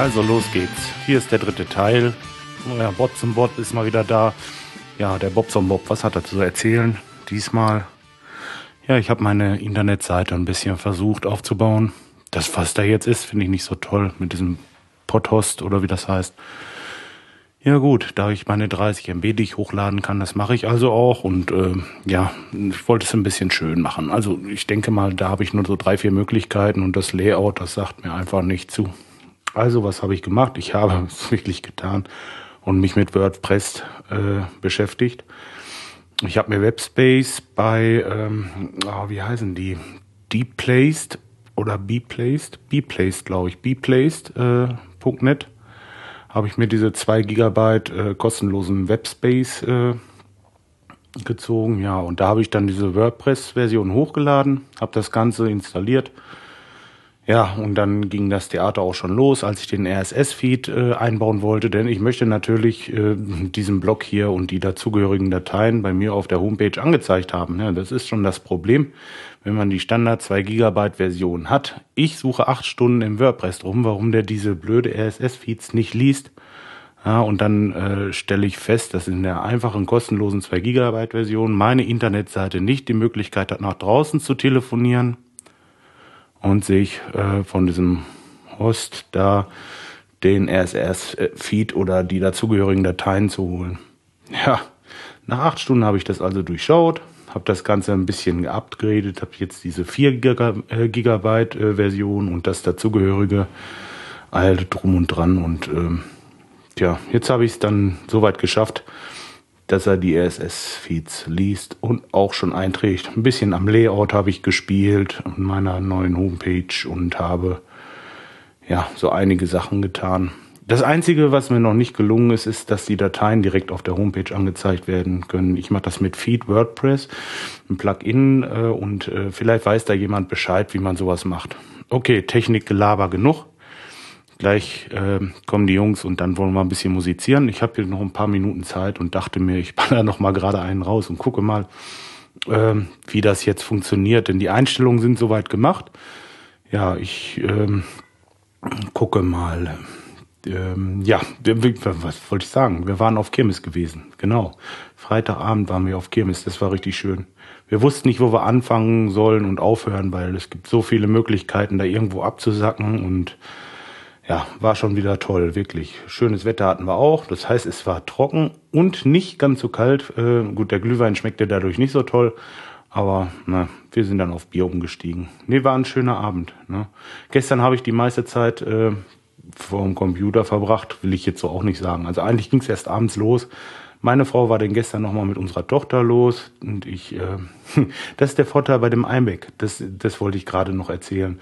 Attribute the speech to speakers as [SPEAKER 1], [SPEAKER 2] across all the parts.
[SPEAKER 1] Also los geht's. Hier ist der dritte Teil. Ja, Bot zum Bot ist mal wieder da. Ja, der Bob zum Bob, was hat er zu erzählen? Diesmal. Ja, ich habe meine Internetseite ein bisschen versucht aufzubauen. Das, was da jetzt ist, finde ich nicht so toll mit diesem Podhost oder wie das heißt. Ja gut, da ich meine 30 MB, die ich hochladen kann, das mache ich also auch. Und äh, ja, ich wollte es ein bisschen schön machen. Also ich denke mal, da habe ich nur so drei, vier Möglichkeiten und das Layout, das sagt mir einfach nicht zu. Also was habe ich gemacht? Ich habe es wirklich getan und mich mit WordPress äh, beschäftigt. Ich habe mir Webspace bei, ähm, oh, wie heißen die? Deplaced oder Beplaced? Beplaced, glaube ich. Beplaced.net. Äh, habe ich mir diese 2 Gigabyte äh, kostenlosen Webspace äh, gezogen. Ja, und da habe ich dann diese WordPress-Version hochgeladen, habe das Ganze installiert. Ja, und dann ging das Theater auch schon los, als ich den RSS-Feed äh, einbauen wollte, denn ich möchte natürlich äh, diesen Blog hier und die dazugehörigen Dateien bei mir auf der Homepage angezeigt haben. Ja, das ist schon das Problem, wenn man die Standard 2 Gigabyte Version hat. Ich suche acht Stunden im WordPress drum, warum der diese blöde RSS-Feeds nicht liest. Ja, und dann äh, stelle ich fest, dass in der einfachen kostenlosen 2 Gigabyte Version meine Internetseite nicht die Möglichkeit hat, nach draußen zu telefonieren und sich äh, von diesem Host da den RSS-Feed oder die dazugehörigen Dateien zu holen. Ja, nach acht Stunden habe ich das also durchschaut, habe das Ganze ein bisschen geupgradet, habe jetzt diese 4 äh, Gigabyte äh, Version und das dazugehörige alte drum und dran und ähm, ja, jetzt habe ich es dann soweit geschafft, dass er die RSS-Feeds liest und auch schon einträgt. Ein bisschen am Layout habe ich gespielt und meiner neuen Homepage und habe ja so einige Sachen getan. Das Einzige, was mir noch nicht gelungen ist, ist, dass die Dateien direkt auf der Homepage angezeigt werden können. Ich mache das mit Feed WordPress, ein Plugin äh, und äh, vielleicht weiß da jemand Bescheid, wie man sowas macht. Okay, Technikgelaber genug. Gleich äh, kommen die Jungs und dann wollen wir ein bisschen musizieren. Ich habe hier noch ein paar Minuten Zeit und dachte mir, ich baller noch mal gerade einen raus und gucke mal, äh, wie das jetzt funktioniert. Denn die Einstellungen sind soweit gemacht. Ja, ich ähm, gucke mal. Ähm, ja, was wollte ich sagen? Wir waren auf Kirmes gewesen. Genau. Freitagabend waren wir auf Kirmes. Das war richtig schön. Wir wussten nicht, wo wir anfangen sollen und aufhören, weil es gibt so viele Möglichkeiten, da irgendwo abzusacken und ja, war schon wieder toll, wirklich. Schönes Wetter hatten wir auch. Das heißt, es war trocken und nicht ganz so kalt. Äh, gut, der Glühwein schmeckte dadurch nicht so toll. Aber na, wir sind dann auf Bier umgestiegen. Nee, war ein schöner Abend. Ne? Gestern habe ich die meiste Zeit äh, vor dem Computer verbracht, will ich jetzt so auch nicht sagen. Also eigentlich ging es erst abends los. Meine Frau war denn gestern nochmal mit unserer Tochter los und ich, äh, das ist der Vorteil bei dem iMac. Das, das wollte ich gerade noch erzählen.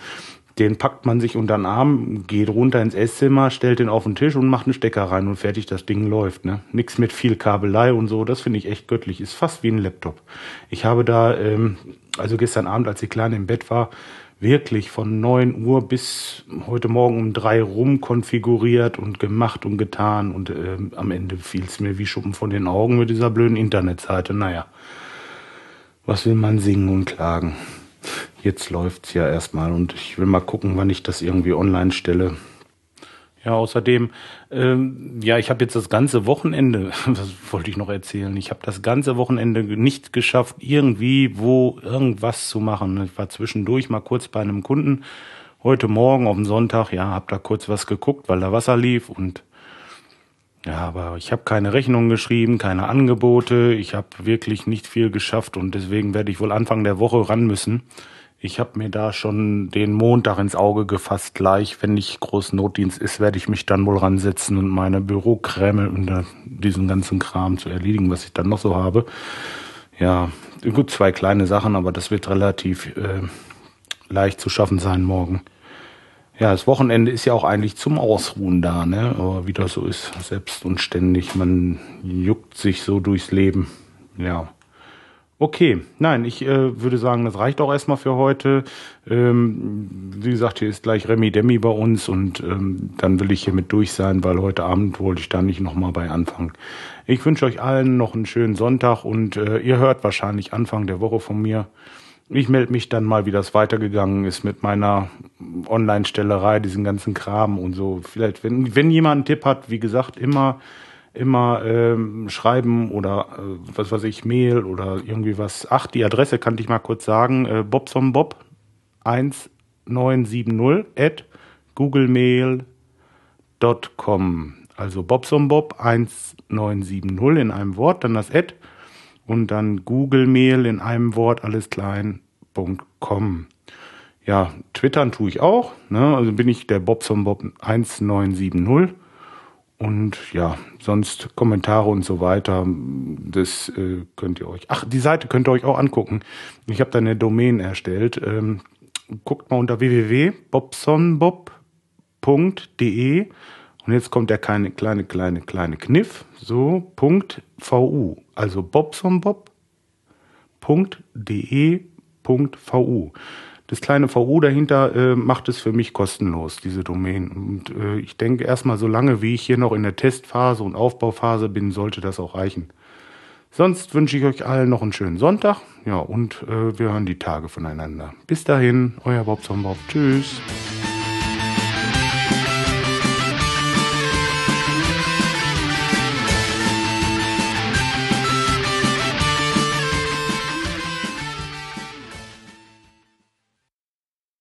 [SPEAKER 1] Den packt man sich unter den Arm, geht runter ins Esszimmer, stellt den auf den Tisch und macht einen Stecker rein und fertig, das Ding läuft. Ne? Nix mit viel Kabelei und so, das finde ich echt göttlich. Ist fast wie ein Laptop. Ich habe da, ähm, also gestern Abend, als die Kleine im Bett war, wirklich von neun Uhr bis heute Morgen um drei rum konfiguriert und gemacht und getan und ähm, am Ende fiel es mir wie Schuppen von den Augen mit dieser blöden Internetseite. Naja, was will man singen und klagen? Jetzt läuft's ja erstmal und ich will mal gucken, wann ich das irgendwie online stelle. Ja, außerdem, ähm, ja, ich habe jetzt das ganze Wochenende, was wollte ich noch erzählen? Ich habe das ganze Wochenende nicht geschafft, irgendwie wo irgendwas zu machen. Ich war zwischendurch mal kurz bei einem Kunden. Heute Morgen auf dem Sonntag, ja, habe da kurz was geguckt, weil da Wasser lief und ja, aber ich habe keine Rechnung geschrieben, keine Angebote. Ich habe wirklich nicht viel geschafft und deswegen werde ich wohl Anfang der Woche ran müssen. Ich habe mir da schon den Montag ins Auge gefasst. Gleich, wenn nicht groß Notdienst ist, werde ich mich dann wohl ransetzen und meine Bürokräme und diesen ganzen Kram zu erledigen, was ich dann noch so habe. Ja, gut, zwei kleine Sachen, aber das wird relativ äh, leicht zu schaffen sein morgen. Ja, das Wochenende ist ja auch eigentlich zum Ausruhen da, ne? Aber wie das so ist, selbst und ständig, man juckt sich so durchs Leben. Ja. Okay, nein, ich äh, würde sagen, das reicht auch erstmal für heute. Ähm, wie gesagt, hier ist gleich Remi Demi bei uns und ähm, dann will ich hier mit durch sein, weil heute Abend wollte ich da nicht nochmal bei anfangen. Ich wünsche euch allen noch einen schönen Sonntag und äh, ihr hört wahrscheinlich Anfang der Woche von mir. Ich melde mich dann mal, wie das weitergegangen ist mit meiner Online-Stellerei, diesen ganzen Kram und so. Vielleicht, wenn, wenn jemand einen Tipp hat, wie gesagt, immer, immer ähm, schreiben oder äh, was weiß ich, Mail oder irgendwie was. Ach, die Adresse kann ich mal kurz sagen. Äh, bobsombob 1970 at googlemail.com. Also bobsombob 1970 in einem Wort, dann das Ad und dann Googlemail in einem Wort, alles klein.com. Ja, twittern tue ich auch. Ne? Also bin ich der Bobsombob 1970. Und ja, sonst Kommentare und so weiter, das äh, könnt ihr euch. Ach, die Seite könnt ihr euch auch angucken. Ich habe da eine Domain erstellt. Ähm, guckt mal unter www.bobsonbob.de und jetzt kommt der kleine, kleine, kleine, kleine Kniff. So, Punkt .vu. Also bobsonbob.de.vu. Das kleine VU dahinter äh, macht es für mich kostenlos, diese Domain. Und äh, ich denke erstmal, so lange wie ich hier noch in der Testphase und Aufbauphase bin, sollte das auch reichen. Sonst wünsche ich euch allen noch einen schönen Sonntag. Ja, und äh, wir hören die Tage voneinander. Bis dahin, euer Bob Bob. Tschüss.